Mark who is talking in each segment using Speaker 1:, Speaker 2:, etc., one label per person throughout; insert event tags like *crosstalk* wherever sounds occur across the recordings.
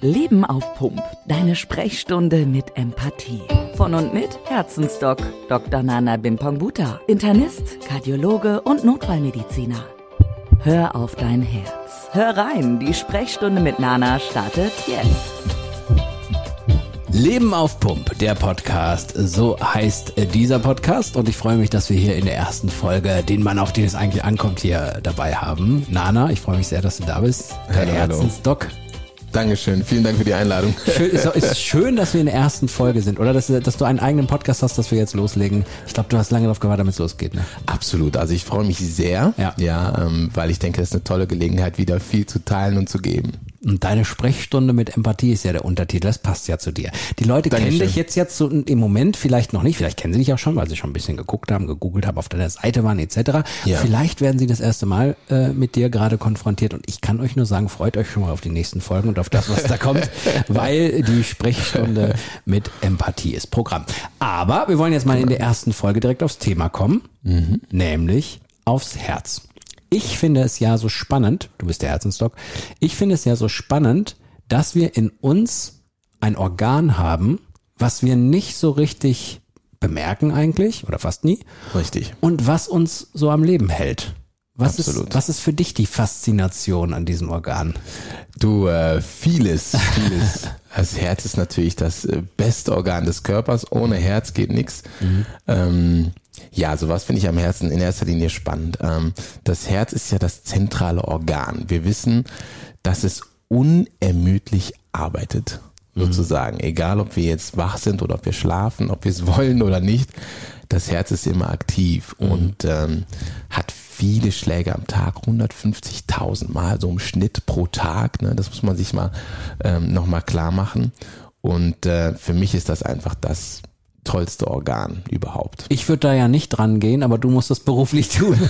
Speaker 1: Leben auf Pump. Deine Sprechstunde mit Empathie. Von und mit Herzensdoc Dr. Nana Bimpongbuta. Internist, Kardiologe und Notfallmediziner. Hör auf dein Herz. Hör rein, die Sprechstunde mit Nana startet jetzt.
Speaker 2: Leben auf Pump, der Podcast. So heißt dieser Podcast und ich freue mich, dass wir hier in der ersten Folge den Mann, auf den es eigentlich ankommt, hier dabei haben. Nana, ich freue mich sehr, dass du da bist.
Speaker 3: Hallo,
Speaker 2: Herzensdoc.
Speaker 3: Dankeschön, vielen Dank für die Einladung.
Speaker 2: Schön, ist, *laughs* ist schön, dass wir in der ersten Folge sind, oder? Dass, dass du einen eigenen Podcast hast, dass wir jetzt loslegen. Ich glaube, du hast lange darauf gewartet, damit es losgeht. Ne?
Speaker 3: Absolut, also ich freue mich sehr,
Speaker 2: Ja.
Speaker 3: ja ähm, weil ich denke, das ist eine tolle Gelegenheit, wieder viel zu teilen und zu geben.
Speaker 2: Und deine Sprechstunde mit Empathie ist ja der Untertitel, das passt ja zu dir. Die Leute kennen
Speaker 3: Dankeschön.
Speaker 2: dich jetzt jetzt so im Moment vielleicht noch nicht, vielleicht kennen sie dich auch schon, weil sie schon ein bisschen geguckt haben, gegoogelt haben, auf deiner Seite waren etc.
Speaker 3: Ja.
Speaker 2: Vielleicht werden sie das erste Mal äh, mit dir gerade konfrontiert und ich kann euch nur sagen, freut euch schon mal auf die nächsten Folgen und auf das, was da *laughs* kommt, weil die Sprechstunde mit Empathie ist Programm. Aber wir wollen jetzt mal in der ersten Folge direkt aufs Thema kommen, nämlich aufs Herz. Ich finde es ja so spannend, du bist der Herzensdoc, ich finde es ja so spannend, dass wir in uns ein Organ haben, was wir nicht so richtig bemerken eigentlich oder fast nie
Speaker 3: Richtig.
Speaker 2: und was uns so am Leben hält. Was ist,
Speaker 3: Absolut.
Speaker 2: was ist für dich die Faszination an diesem Organ?
Speaker 3: Du, äh, vieles, vieles. *laughs* Das Herz ist natürlich das äh, beste Organ des Körpers. Ohne Herz geht nichts. Ähm, ja, sowas finde ich am Herzen in erster Linie spannend. Ähm, das Herz ist ja das zentrale Organ. Wir wissen, dass es unermüdlich arbeitet, sozusagen. Egal, ob wir jetzt wach sind oder ob wir schlafen, ob wir es *laughs* wollen oder nicht. Das Herz ist immer aktiv und ähm, hat viele Schläge am Tag, 150.000 Mal so im Schnitt pro Tag. Ne? Das muss man sich mal ähm, nochmal klar machen. Und äh, für mich ist das einfach das tollste Organ überhaupt.
Speaker 2: Ich würde da ja nicht dran gehen, aber du musst das beruflich tun. *laughs*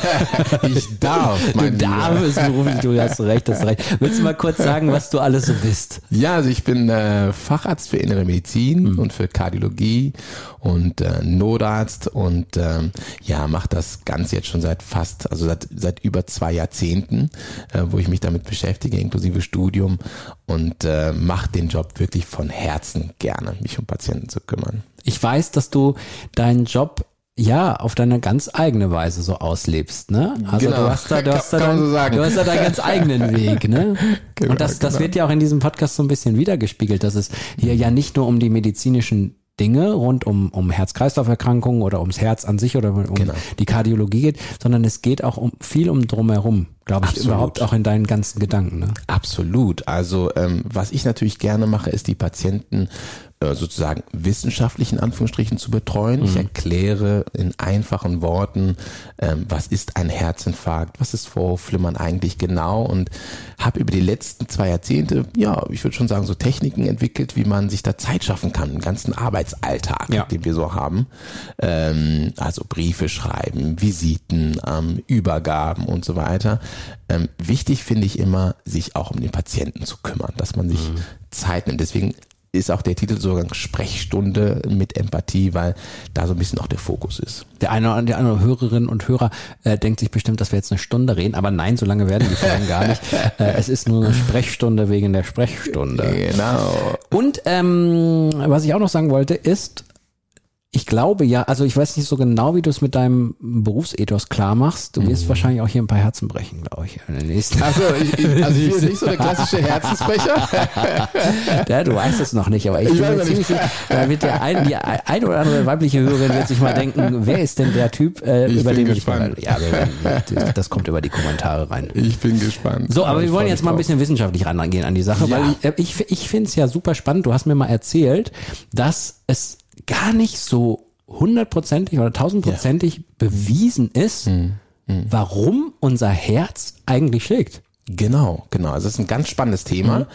Speaker 3: Ich darf,
Speaker 2: Du
Speaker 3: mein
Speaker 2: darfst es beruflich tun, du hast recht, hast recht. Willst du mal kurz sagen, was du alles so bist?
Speaker 3: Ja, also ich bin äh, Facharzt für innere Medizin und für Kardiologie und äh, Notarzt und ähm, ja, mache das Ganze jetzt schon seit fast, also seit, seit über zwei Jahrzehnten, äh, wo ich mich damit beschäftige, inklusive Studium und äh, mache den Job wirklich von Herzen gerne, mich um Patienten zu kümmern.
Speaker 2: Ich weiß, dass du deinen Job ja auf deine ganz eigene Weise so auslebst, ne? Also
Speaker 3: Genau.
Speaker 2: du hast da, du hast da, dein,
Speaker 3: so
Speaker 2: du hast da deinen ganz eigenen *laughs* Weg, ne?
Speaker 3: Genau,
Speaker 2: Und das, das
Speaker 3: genau.
Speaker 2: wird ja auch in diesem Podcast so ein bisschen wiedergespiegelt, dass es hier ja nicht nur um die medizinischen Dinge rund um, um Herz-Kreislauf-Erkrankungen oder ums Herz an sich oder um
Speaker 3: Genau.
Speaker 2: die Kardiologie geht, sondern es geht auch um viel um drumherum, glaube ich,
Speaker 3: Absolut.
Speaker 2: überhaupt auch in deinen ganzen Gedanken, ne?
Speaker 3: Absolut. Also ähm, was ich natürlich gerne mache, ist die Patienten sozusagen wissenschaftlich in Anführungsstrichen zu betreuen. Ich erkläre in einfachen Worten, ähm, was ist ein Herzinfarkt, was ist Vorhofflimmern eigentlich genau und habe über die letzten zwei Jahrzehnte, ja, ich würde schon sagen, so Techniken entwickelt, wie man sich da Zeit schaffen kann, im ganzen Arbeitsalltag,
Speaker 2: Ja.
Speaker 3: den wir so haben. Ähm, also Briefe schreiben, Visiten, ähm, Übergaben und so weiter. Ähm, wichtig finde ich immer, sich auch um den Patienten zu kümmern, dass man sich Zeit nimmt. Deswegen ist auch der Titel sogar Sprechstunde mit Empathie, weil da so ein bisschen auch der Fokus ist.
Speaker 2: Der eine oder die andere Hörerin und Hörer äh, denkt sich bestimmt, dass wir jetzt eine Stunde reden, aber nein, so lange werden die Folgen gar nicht. *laughs* Äh, es ist nur eine Sprechstunde wegen der Sprechstunde.
Speaker 3: Genau.
Speaker 2: Und ähm, was ich auch noch sagen wollte, ist, ich glaube ja, also ich weiß nicht so genau, wie du es mit deinem Berufsethos klar machst. Du wirst wahrscheinlich auch hier ein paar Herzen brechen, glaube ich, in den nächsten.
Speaker 3: Also ich, ich, also ich bin nicht so der klassische Herzensbrecher. *laughs*
Speaker 2: Ja, du weißt es noch nicht, aber ich,
Speaker 3: Ich
Speaker 2: bin
Speaker 3: weiß
Speaker 2: mir ziemlich
Speaker 3: nicht.
Speaker 2: sicher, da wird der ein, die ein oder andere weibliche Hörerin wird sich mal denken, wer ist denn der Typ, äh,
Speaker 3: Ich
Speaker 2: über den
Speaker 3: gespannt.
Speaker 2: ich mal, ja, das kommt über die Kommentare rein.
Speaker 3: Ich bin gespannt.
Speaker 2: So, aber
Speaker 3: ich
Speaker 2: wir wollen jetzt mal ein
Speaker 3: drauf.
Speaker 2: bisschen wissenschaftlich rangehen an die Sache,
Speaker 3: Ja.
Speaker 2: weil ich, äh, ich, ich finde es ja super spannend. Du hast mir mal erzählt, dass es gar nicht so hundertprozentig oder tausendprozentig bewiesen ist,
Speaker 3: Mhm.
Speaker 2: warum unser Herz eigentlich schlägt.
Speaker 3: Genau, genau. Also das ist ein ganz spannendes Thema.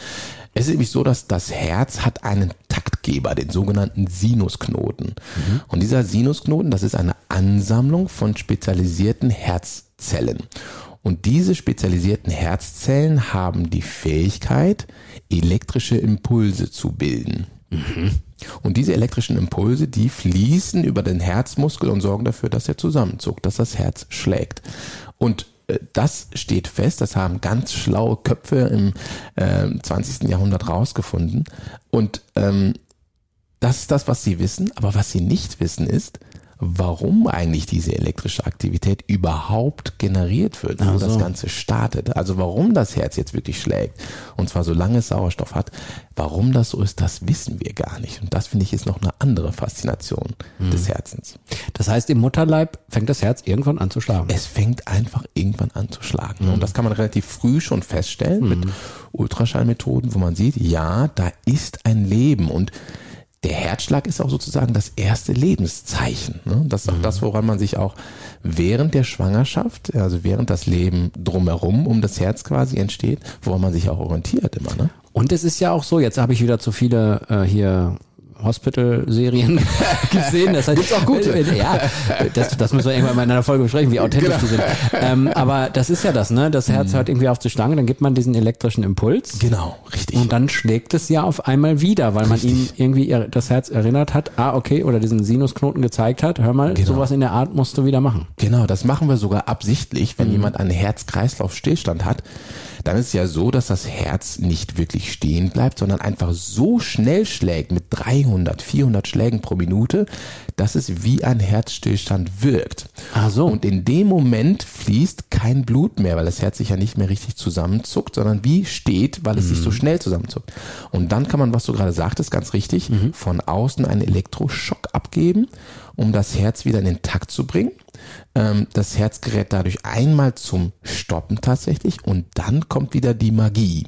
Speaker 3: Es ist nämlich so, dass das Herz hat einen Taktgeber, den sogenannten Sinusknoten. Und dieser Sinusknoten, das ist eine Ansammlung von spezialisierten Herzzellen. Und diese spezialisierten Herzzellen haben die Fähigkeit, elektrische Impulse zu bilden. Und diese elektrischen Impulse, die fließen über den Herzmuskel und sorgen dafür, dass er zusammenzuckt, dass das Herz schlägt. Und äh, das steht fest, das haben ganz schlaue Köpfe im äh, 20. Jahrhundert rausgefunden. Und ähm, das ist das, was sie wissen. Aber was sie nicht wissen ist, warum eigentlich diese elektrische Aktivität überhaupt generiert wird, wo
Speaker 2: so.
Speaker 3: das Ganze startet. Also warum das Herz jetzt wirklich schlägt, und zwar solange es Sauerstoff hat, warum das so ist, das wissen wir gar nicht. Und das finde ich ist noch eine andere Faszination des Herzens.
Speaker 2: Das heißt, im Mutterleib fängt das Herz irgendwann an zu schlagen.
Speaker 3: Es fängt einfach irgendwann an zu schlagen. Und das kann man relativ früh schon feststellen mit Ultraschallmethoden, wo man sieht, ja, da ist ein Leben und der Herzschlag ist auch sozusagen das erste Lebenszeichen. Ne? Das ist auch das, woran man sich auch während der Schwangerschaft, also während das Leben drumherum um das Herz quasi entsteht, woran man sich auch orientiert immer. Ne?
Speaker 2: Und es ist ja auch so, jetzt habe ich wieder zu viele äh, hier Hospital-Serien *laughs* gesehen. Das heißt, Gibt's auch gute. Ja, das, das müssen wir irgendwann mal in einer Folge besprechen, wie authentisch die sind. Ähm, aber das ist ja das, ne? Das Herz hört irgendwie auf zu schlagen, dann gibt man diesen elektrischen Impuls.
Speaker 3: Genau, richtig.
Speaker 2: Und dann schlägt es ja auf einmal wieder, weil man ihm irgendwie das Herz erinnert hat, ah, okay, oder diesen Sinusknoten gezeigt hat, hör mal,
Speaker 3: Genau.
Speaker 2: sowas in der Art musst du wieder machen.
Speaker 3: Genau, das machen wir sogar absichtlich, wenn jemand einen Herz-Kreislauf-Stillstand hat. Dann ist es ja so, dass das Herz nicht wirklich stehen bleibt, sondern einfach so schnell schlägt mit 300, 400 Schlägen pro Minute, dass es wie ein Herzstillstand wirkt.
Speaker 2: Ach so.
Speaker 3: Und in dem Moment fließt kein Blut mehr, weil das Herz sich ja nicht mehr richtig zusammenzuckt, sondern wie steht, weil es sich so schnell zusammenzuckt. Und dann kann man, was du gerade sagtest, ganz richtig, von außen einen Elektroschock abgeben, um das Herz wieder in den Takt zu bringen. Ähm, das Herz gerät dadurch einmal zum Stoppen tatsächlich und dann kommt wieder die Magie.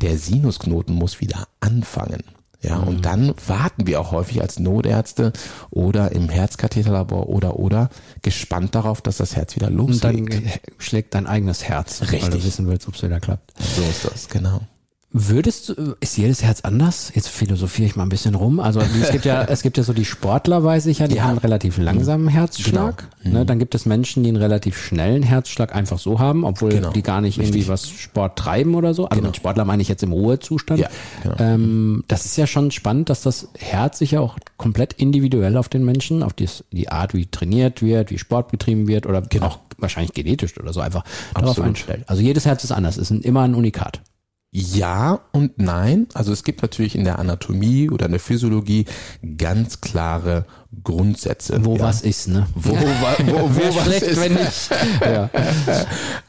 Speaker 3: Der Sinusknoten muss wieder anfangen. Ja, und dann warten wir auch häufig als Notärzte oder im Herzkatheterlabor oder oder gespannt darauf, dass das Herz wieder
Speaker 2: Und dann
Speaker 3: loslegt.
Speaker 2: schlägt dein eigenes Herz, weil du
Speaker 3: Richtig.
Speaker 2: wissen willst, ob es wieder klappt.
Speaker 3: So ist das, genau.
Speaker 2: Würdest du, ist jedes Herz anders? Jetzt philosophiere ich mal ein bisschen rum. Also es *laughs* gibt ja, es gibt ja so die Sportler, weiß ich ja, die
Speaker 3: Ja.
Speaker 2: haben einen relativ langsamen Herzschlag.
Speaker 3: Genau.
Speaker 2: Ne, dann gibt es Menschen, die einen relativ schnellen Herzschlag einfach so haben, obwohl
Speaker 3: Genau.
Speaker 2: die gar nicht irgendwie was Sport treiben oder so. Also mit Sportler meine ich jetzt im Ruhezustand.
Speaker 3: Ja, genau.
Speaker 2: ähm, das ist ja schon spannend, dass das Herz sich ja auch komplett individuell auf den Menschen, auf die, die Art, wie trainiert wird, wie Sport betrieben wird oder auch wahrscheinlich genetisch oder so einfach darauf
Speaker 3: Absolut.
Speaker 2: einstellt. Also jedes Herz ist anders, ist ein- immer ein Unikat.
Speaker 3: Ja und nein. Also es gibt natürlich in der Anatomie oder in der Physiologie ganz klare Grundsätze.
Speaker 2: Wo
Speaker 3: ja.
Speaker 2: was ist, ne?
Speaker 3: Wo, wo, *laughs* wo, wo was
Speaker 2: schlecht,
Speaker 3: ist.
Speaker 2: wenn nicht. *laughs* Ja.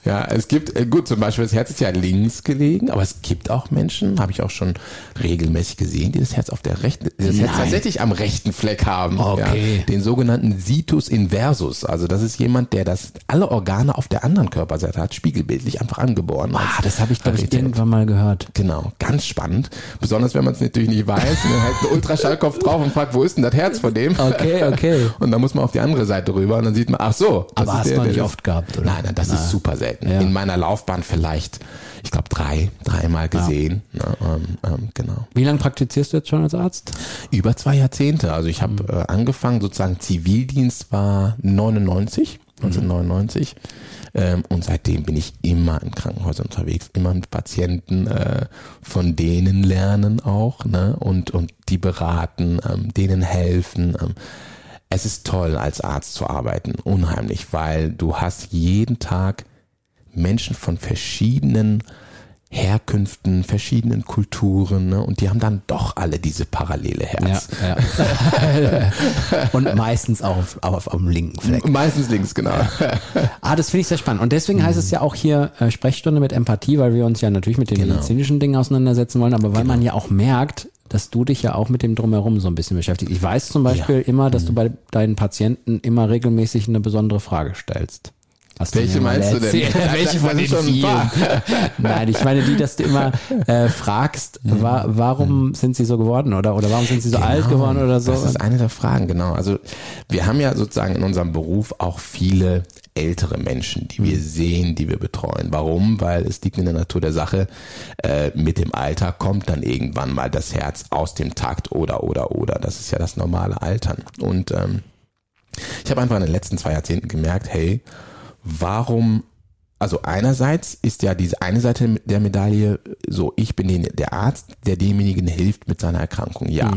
Speaker 3: Ja, es gibt, äh, gut, zum Beispiel das Herz ist ja links gelegen, aber es gibt auch Menschen, habe ich auch schon regelmäßig gesehen, die das Herz auf der rechten, das Herz tatsächlich am rechten Fleck haben.
Speaker 2: Okay.
Speaker 3: Ja, den sogenannten Situs inversus. Also das ist jemand, der das alle Organe auf der anderen Körperseite hat, spiegelbildlich einfach angeboren.
Speaker 2: Ah, das habe ich, glaube ich, irgendwann mal gehört.
Speaker 3: Genau, ganz spannend. Besonders wenn man es natürlich nicht weiß und dann halt einen Ultraschallkopf drauf und fragt, wo ist denn das Herz von dem?
Speaker 2: Okay, okay. *laughs*
Speaker 3: Und dann muss man auf die andere Seite rüber und dann sieht man, ach so. das
Speaker 2: Aber
Speaker 3: ist
Speaker 2: hast du nicht oft gehabt, oder?
Speaker 3: Nein, nein, das ist super selten.
Speaker 2: Ja.
Speaker 3: In meiner Laufbahn vielleicht, ich glaube drei, dreimal gesehen. Ne, ähm, ähm, genau.
Speaker 2: Wie lange praktizierst du jetzt schon als Arzt?
Speaker 3: Über zwei Jahrzehnte. Also ich habe äh, angefangen, sozusagen Zivildienst war 99, 1999. Ähm, und seitdem bin ich immer in Krankenhäusern unterwegs, immer mit Patienten, äh, von denen lernen auch, ne? Und, und die beraten, ähm, denen helfen. Ähm. Es ist toll, als Arzt zu arbeiten, unheimlich, weil du hast jeden Tag Menschen von verschiedenen Herkünften, verschiedenen Kulturen, ne? und die haben dann doch alle diese parallele Herz.
Speaker 2: ja. *laughs* Und meistens auch auf, auf, am linken Fleck.
Speaker 3: Meistens links, genau.
Speaker 2: Ah, das finde ich sehr spannend. Und deswegen heißt es ja auch hier äh, Sprechstunde mit Empathie, weil wir uns ja natürlich mit den
Speaker 3: Genau.
Speaker 2: medizinischen Dingen auseinandersetzen wollen, aber weil man ja auch merkt, dass du dich ja auch mit dem Drumherum so ein bisschen beschäftigst. Ich weiß zum Beispiel immer, dass du
Speaker 3: Mhm.
Speaker 2: bei deinen Patienten immer regelmäßig eine besondere Frage stellst. Hast du
Speaker 3: Welche
Speaker 2: mal
Speaker 3: meinst du denn? *laughs*
Speaker 2: Welche von den vielen? Nein, ich meine die, dass du immer *laughs* äh, fragst, wa warum sind sie so geworden oder, oder warum sind sie so alt geworden oder so.
Speaker 3: Mhm. Das ist eine der Fragen, genau. Also wir haben ja sozusagen in unserem Beruf auch viele ältere Menschen, die
Speaker 2: Mhm.
Speaker 3: wir sehen, die wir betreuen. Warum? Weil es liegt in der Natur der Sache, äh, mit dem Alter kommt dann irgendwann mal das Herz aus dem Takt oder oder oder. Das ist ja das normale Altern. Und ähm, ich habe einfach in den letzten zwei Jahrzehnten gemerkt, hey, warum also einerseits ist ja diese eine Seite der Medaille so, ich bin den, der Arzt, der demjenigen hilft mit seiner Erkrankung. Ja.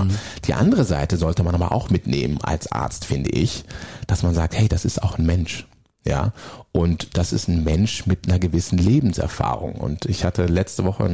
Speaker 3: Die andere Seite sollte man aber auch mitnehmen als Arzt, finde ich, dass man sagt, hey, das ist auch ein Mensch. Ja, und das ist ein Mensch mit einer gewissen Lebenserfahrung. Und ich hatte letzte Woche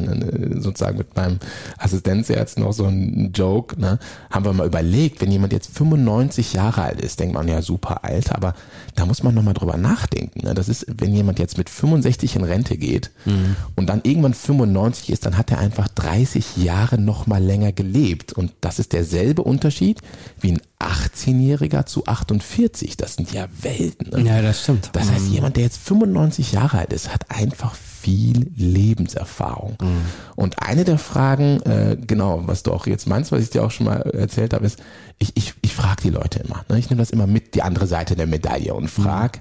Speaker 3: sozusagen mit meinem Assistenzärzt noch so einen Joke, ne? haben wir mal überlegt, wenn jemand jetzt 95 Jahre alt ist, denkt man ja super alt, aber da muss man nochmal drüber nachdenken. Ne? Das ist, wenn jemand jetzt mit 65 in Rente geht mhm. und dann irgendwann 95 ist, dann hat er einfach 30 Jahre nochmal länger gelebt. Und das ist derselbe Unterschied wie ein 18-Jähriger zu 48. Das sind ja Welten.
Speaker 2: Ne? Ja, das stimmt.
Speaker 3: Das heißt, mhm. jemand, der jetzt 95 Jahre alt ist, hat einfach viel Lebenserfahrung. Mhm. Und eine der Fragen, äh, genau, was du auch jetzt meinst, was ich dir auch schon mal erzählt habe, ist, ich, ich, ich frage die Leute immer. Ne? Ich nehme das immer mit, die andere Seite der Medaille und frage,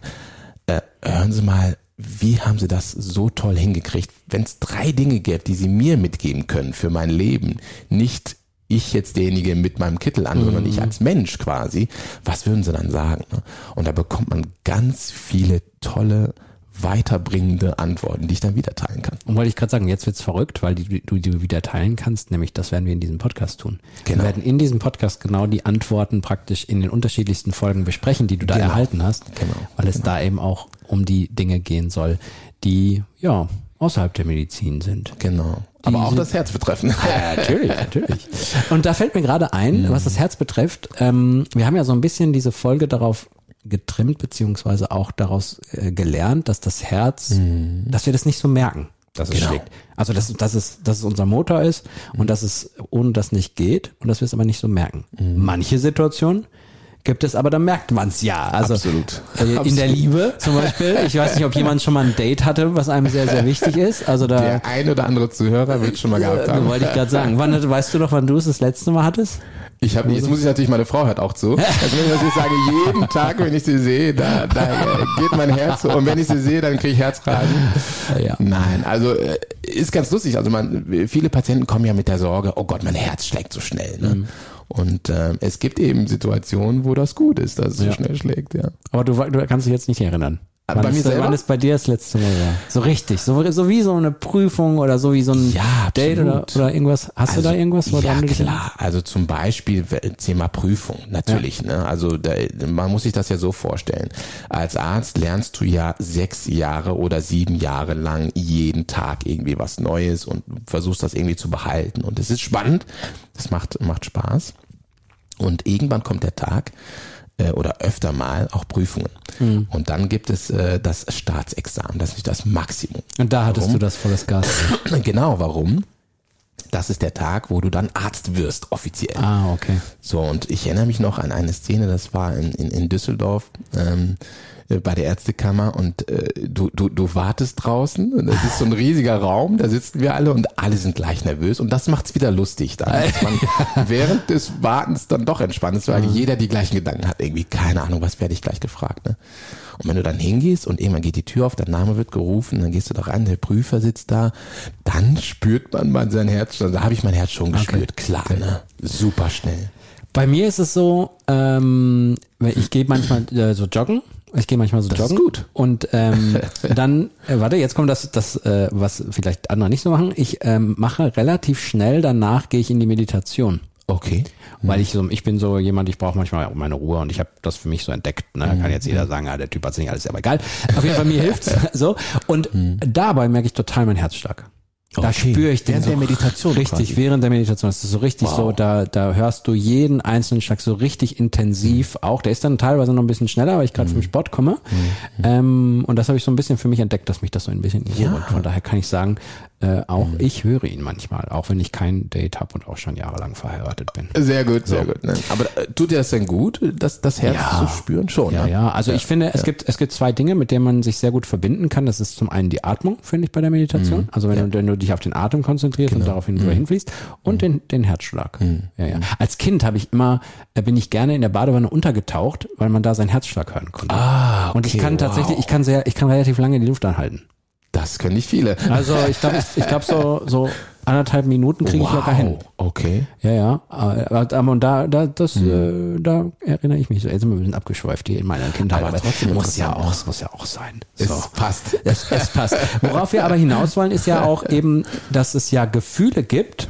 Speaker 3: äh, hören Sie mal, wie haben sie das so toll hingekriegt? Wenn es drei Dinge gäbe, die sie mir mitgeben können für mein Leben, nicht ich jetzt derjenige mit meinem Kittel an, mhm. sondern ich mhm. als Mensch quasi, was würden sie dann sagen? Ne? Und da bekommt man ganz viele tolle weiterbringende Antworten, die ich dann wieder teilen kann.
Speaker 2: Und wollte ich gerade sagen, jetzt wird's verrückt, weil die, du die wieder teilen kannst, nämlich das werden wir in diesem Podcast tun. Genau. Wir werden in diesem Podcast genau die Antworten praktisch in den unterschiedlichsten Folgen besprechen, die du da genau. erhalten hast, genau. weil es genau. da eben auch um die Dinge gehen soll, die ja außerhalb der Medizin sind.
Speaker 3: Genau. Aber auch das Herz betreffen.
Speaker 2: Ja, natürlich, natürlich. Und da fällt mir gerade ein, was das Herz betrifft. Ähm, wir haben ja so ein bisschen diese Folge darauf getrimmt, beziehungsweise auch daraus äh, gelernt, dass das Herz, mhm. dass wir das nicht so merken, dass es genau. schlägt. Also dass, dass, es, dass es unser Motor ist mhm. und dass es ohne das nicht geht und dass wir es aber nicht so merken. Mhm. Manche Situationen gibt es, aber dann merkt man es ja. Also
Speaker 3: Absolut.
Speaker 2: Äh, in
Speaker 3: Absolut.
Speaker 2: der Liebe zum Beispiel. Ich weiß nicht, ob jemand schon mal ein Date hatte, was einem sehr, sehr wichtig ist. Also da.
Speaker 3: Der ein oder andere Zuhörer wird schon mal gehabt haben.
Speaker 2: Wollte ich gerade sagen. Wann, weißt du doch, wann du es das letzte Mal hattest?
Speaker 3: Ich habe, jetzt muss ich natürlich, meine Frau hört auch zu. Also wenn ich natürlich sage, jeden Tag, wenn ich sie sehe, da, da geht mein Herz und wenn ich sie sehe, dann kriege ich Herzrasen. Ja. Nein, also äh, ist ganz lustig. Also man, viele Patienten kommen ja mit der Sorge, oh Gott, mein Herz schlägt so schnell. Ne? Mhm. Und äh, es gibt eben Situationen, wo das gut ist, dass es ja. so schnell schlägt, ja.
Speaker 2: Aber du, du kannst dich jetzt nicht erinnern. Wann bei mir ist? Wann ist bei dir das letzte Mal war? So richtig, so, so wie so eine Prüfung oder so wie so ein ja, Date oder, oder irgendwas. Hast also, du da irgendwas?
Speaker 3: Ja, klar. Also zum Beispiel Thema Prüfung, natürlich. Ja. Ne? Also da, man muss sich das ja so vorstellen. Als Arzt lernst du ja sechs Jahre oder sieben Jahre lang jeden Tag irgendwie was Neues und versuchst das irgendwie zu behalten. Und es ist spannend, das macht, macht Spaß. Und irgendwann kommt der Tag, äh, oder öfter mal auch Prüfungen. Mhm. Und dann gibt es äh, das Staatsexamen, das ist das Maximum.
Speaker 2: Und da hattest warum? du das volles Gas. *clears throat*
Speaker 3: genau, warum? Das ist der Tag, wo du dann Arzt wirst, offiziell.
Speaker 2: Ah, okay.
Speaker 3: So, und ich erinnere mich noch an eine Szene, das war in, in, in Düsseldorf. Ähm, äh, bei der Ärztekammer und äh, du, du, du wartest draußen und das ist so ein riesiger Raum, da sitzen wir alle und alle sind gleich nervös und das macht's wieder lustig dass man *laughs* während des Wartens dann doch entspannt ist, weil mhm. jeder die gleichen Gedanken hat, irgendwie, keine Ahnung, was werde ich gleich gefragt, ne? Und wenn du dann hingehst und irgendwann geht die Tür auf, dein Name wird gerufen, dann gehst du da rein, der Prüfer sitzt da, dann spürt man mal sein Herz, da habe ich mein Herz schon gespürt, okay. klar, okay. ne? Super schnell.
Speaker 2: Bei mir ist es so, ähm, ich gehe manchmal äh, so joggen ich gehe manchmal so das joggen. Ist gut. Und ähm, *laughs* dann, äh, warte, jetzt kommt das, das äh, was vielleicht andere nicht so machen. Ich ähm, mache relativ schnell, danach gehe ich in die Meditation.
Speaker 3: Okay.
Speaker 2: Weil ich so, ich bin so jemand, ich brauche manchmal auch meine Ruhe und ich habe das für mich so entdeckt. Ne? Kann jetzt jeder sagen, ah, der Typ hat nicht alles, aber egal. Auf jeden Fall mir *laughs* hilft's *laughs* so. Und mhm. dabei merke ich total meinen Herzschlag. Da okay. spüre ich den während so der Meditation *laughs* richtig quasi. während der Meditation. Das ist so richtig wow. so, da da hörst du jeden einzelnen Schlag so richtig intensiv. Mhm. Auch der ist dann teilweise noch ein bisschen schneller, weil ich gerade mhm. vom Sport komme. Mhm. Ähm, und das habe ich so ein bisschen für mich entdeckt, dass mich das so ein bisschen ja. Und von daher kann ich sagen, äh, auch mhm. ich höre ihn manchmal, auch wenn ich kein Date habe und auch schon jahrelang verheiratet bin.
Speaker 3: Sehr gut, so. sehr gut. Ne? Aber äh, tut dir das denn gut, das, das Herz ja. zu spüren? Schon.
Speaker 2: Ja, ne? ja. Also ja. ich finde, es gibt es gibt zwei Dinge, mit denen man sich sehr gut verbinden kann. Das ist zum einen die Atmung, finde ich bei der Meditation. Mhm. Also wenn, ja. du, wenn du dich auf den Atem konzentrierst genau. und daraufhin mhm. hinfließt und mhm. den den Herzschlag. Mhm. Ja, ja. Als Kind habe ich immer äh, bin ich gerne in der Badewanne untergetaucht, weil man da seinen Herzschlag hören konnte.
Speaker 3: Ah, okay,
Speaker 2: und ich kann tatsächlich, ich kann sehr, ich kann relativ lange die Luft anhalten.
Speaker 3: Das können nicht viele.
Speaker 2: Also ich glaube, ich glaube so so anderthalb Minuten kriege wow. ich locker hin.
Speaker 3: Okay.
Speaker 2: Ja, ja. Aber und da, da, das, hm. äh, da erinnere ich mich so. Jetzt sind wir ein bisschen abgeschweift hier in meiner Kindheit.
Speaker 3: Aber, trotzdem
Speaker 2: muss ja auch, muss ja auch sein.
Speaker 3: Es so. passt.
Speaker 2: Es, es passt. Worauf wir aber hinaus wollen, ist ja auch *laughs* eben, dass es ja Gefühle gibt,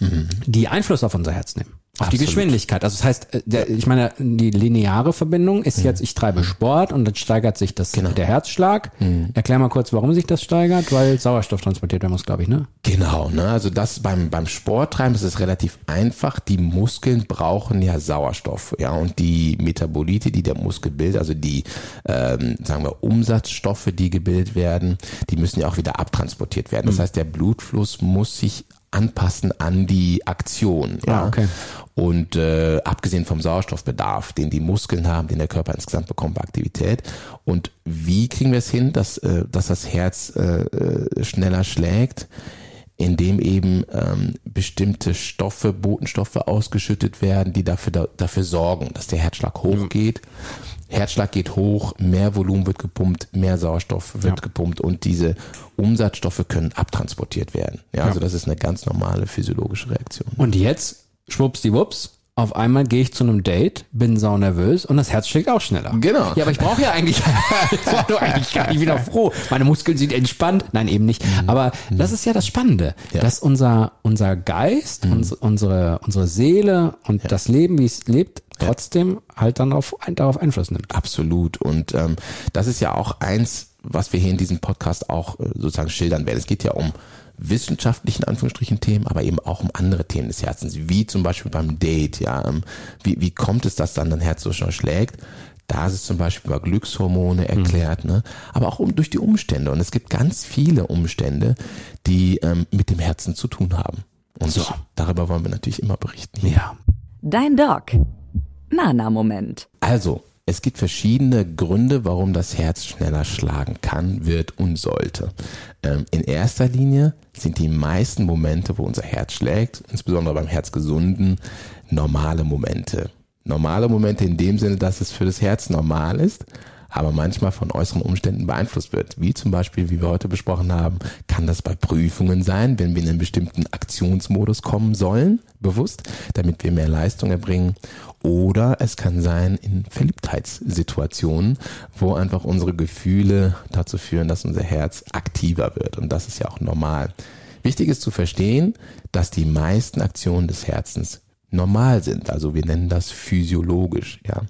Speaker 2: mhm. die Einfluss auf unser Herz nehmen. Auf die
Speaker 3: Absolut.
Speaker 2: Geschwindigkeit. Also das heißt, äh, der, ich meine, die lineare Verbindung ist jetzt, ich treibe Sport und dann steigert sich das, der Herzschlag. Erklär mal kurz, warum sich das steigert, weil Sauerstoff transportiert werden muss, glaube ich, ne?
Speaker 3: Genau, ne? Also das beim, beim Sporttreiben ist es relativ einfach. Die Muskeln brauchen ja Sauerstoff, ja, und die Metabolite, die der Muskel bildet, also die, ähm, sagen wir, Umsatzstoffe, die gebildet werden, die müssen ja auch wieder abtransportiert werden. Das heißt, der Blutfluss muss sich anpassen an die Aktion. Ja,
Speaker 2: Ah, okay.
Speaker 3: Und äh, abgesehen vom Sauerstoffbedarf, den die Muskeln haben, den der Körper insgesamt bekommt bei Aktivität. Und wie kriegen wir es hin, dass, äh, dass das Herz äh, äh, schneller schlägt? Indem eben ähm, bestimmte Stoffe, Botenstoffe ausgeschüttet werden, die dafür, da, dafür sorgen, dass der Herzschlag hochgeht. Herzschlag geht hoch, mehr Volumen wird gepumpt, mehr Sauerstoff wird
Speaker 2: Ja.
Speaker 3: gepumpt und diese Umsatzstoffe können abtransportiert werden. Ja, also das ist eine ganz normale physiologische Reaktion.
Speaker 2: Und jetzt, schwuppsdiwupps, auf einmal gehe ich zu einem Date, bin sau nervös und das Herz schlägt auch schneller.
Speaker 3: Genau.
Speaker 2: Ja, aber ich brauche ja eigentlich, *laughs* ich war doch eigentlich gar nicht wieder froh. Meine Muskeln sind entspannt. Nein, eben nicht. Aber das ist ja das Spannende,
Speaker 3: Ja.
Speaker 2: dass unser, unser Geist, uns, unsere, unsere Seele und das Leben, wie es lebt, trotzdem halt dann auf, darauf Einfluss nimmt.
Speaker 3: Absolut. Und ähm, das ist ja auch eins, was wir hier in diesem Podcast auch äh, sozusagen schildern werden. Es geht ja um wissenschaftlichen Anführungsstrichen Themen, aber eben auch um andere Themen des Herzens, wie zum Beispiel beim Date. Ja, ähm, wie, wie kommt es, dass dann dein Herz so schnell schlägt? Da ist es zum Beispiel über Glückshormone erklärt, ne? aber auch um, durch die Umstände. Und es gibt ganz viele Umstände, die ähm, mit dem Herzen zu tun haben. Und
Speaker 2: So.
Speaker 3: darüber wollen wir natürlich immer berichten.
Speaker 2: Ja.
Speaker 1: Dein Doc. Nana-Moment.
Speaker 3: Also, es gibt verschiedene Gründe, warum das Herz schneller schlagen kann, wird und sollte. Ähm, in erster Linie sind die meisten Momente, wo unser Herz schlägt, insbesondere beim Herzgesunden, normale Momente. Normale Momente in dem Sinne, dass es für das Herz normal ist, aber manchmal von äußeren Umständen beeinflusst wird. Wie zum Beispiel, wie wir heute besprochen haben, kann das bei Prüfungen sein, wenn wir in einen bestimmten Aktionsmodus kommen sollen, bewusst, damit wir mehr Leistung erbringen. Oder es kann sein in Verliebtheitssituationen, wo einfach unsere Gefühle dazu führen, dass unser Herz aktiver wird. Und das ist ja auch normal. Wichtig ist zu verstehen, dass die meisten Aktionen des Herzens normal sind. Also wir nennen das physiologisch, ja.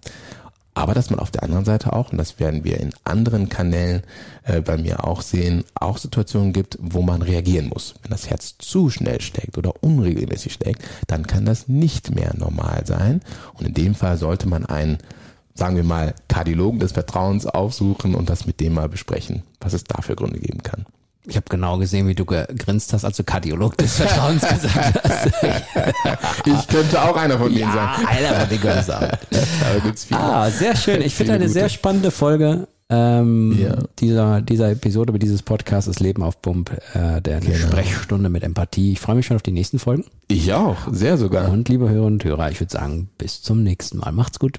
Speaker 3: Aber dass man auf der anderen Seite auch, und das werden wir in anderen Kanälen äh, bei mir auch sehen, auch Situationen gibt, wo man reagieren muss. Wenn das Herz zu schnell schlägt oder unregelmäßig schlägt, dann kann das nicht mehr normal sein. Und in dem Fall sollte man einen, sagen wir mal, Kardiologen des Vertrauens aufsuchen und das mit dem mal besprechen, was es da für Gründe geben kann.
Speaker 2: Ich habe genau gesehen, wie du gegrinst hast, als du Kardiolog des Vertrauens gesagt hast. *laughs*
Speaker 3: Ich könnte auch einer von denen
Speaker 2: ja,
Speaker 3: sein.
Speaker 2: Die gehören
Speaker 3: Da gibt's viele.
Speaker 2: Ah, sehr schön. Ich finde eine sehr
Speaker 3: gute.
Speaker 2: spannende Folge ähm,
Speaker 3: Ja.
Speaker 2: dieser, dieser Episode, dieses Podcasts, das Leben auf Pump, äh, der
Speaker 3: Genau.
Speaker 2: Sprechstunde mit Empathie. Ich freue mich schon auf die nächsten Folgen.
Speaker 3: Ich auch, sehr sogar.
Speaker 2: Und liebe Hörerinnen und Hörer, ich würde sagen, bis zum nächsten Mal. Macht's gut.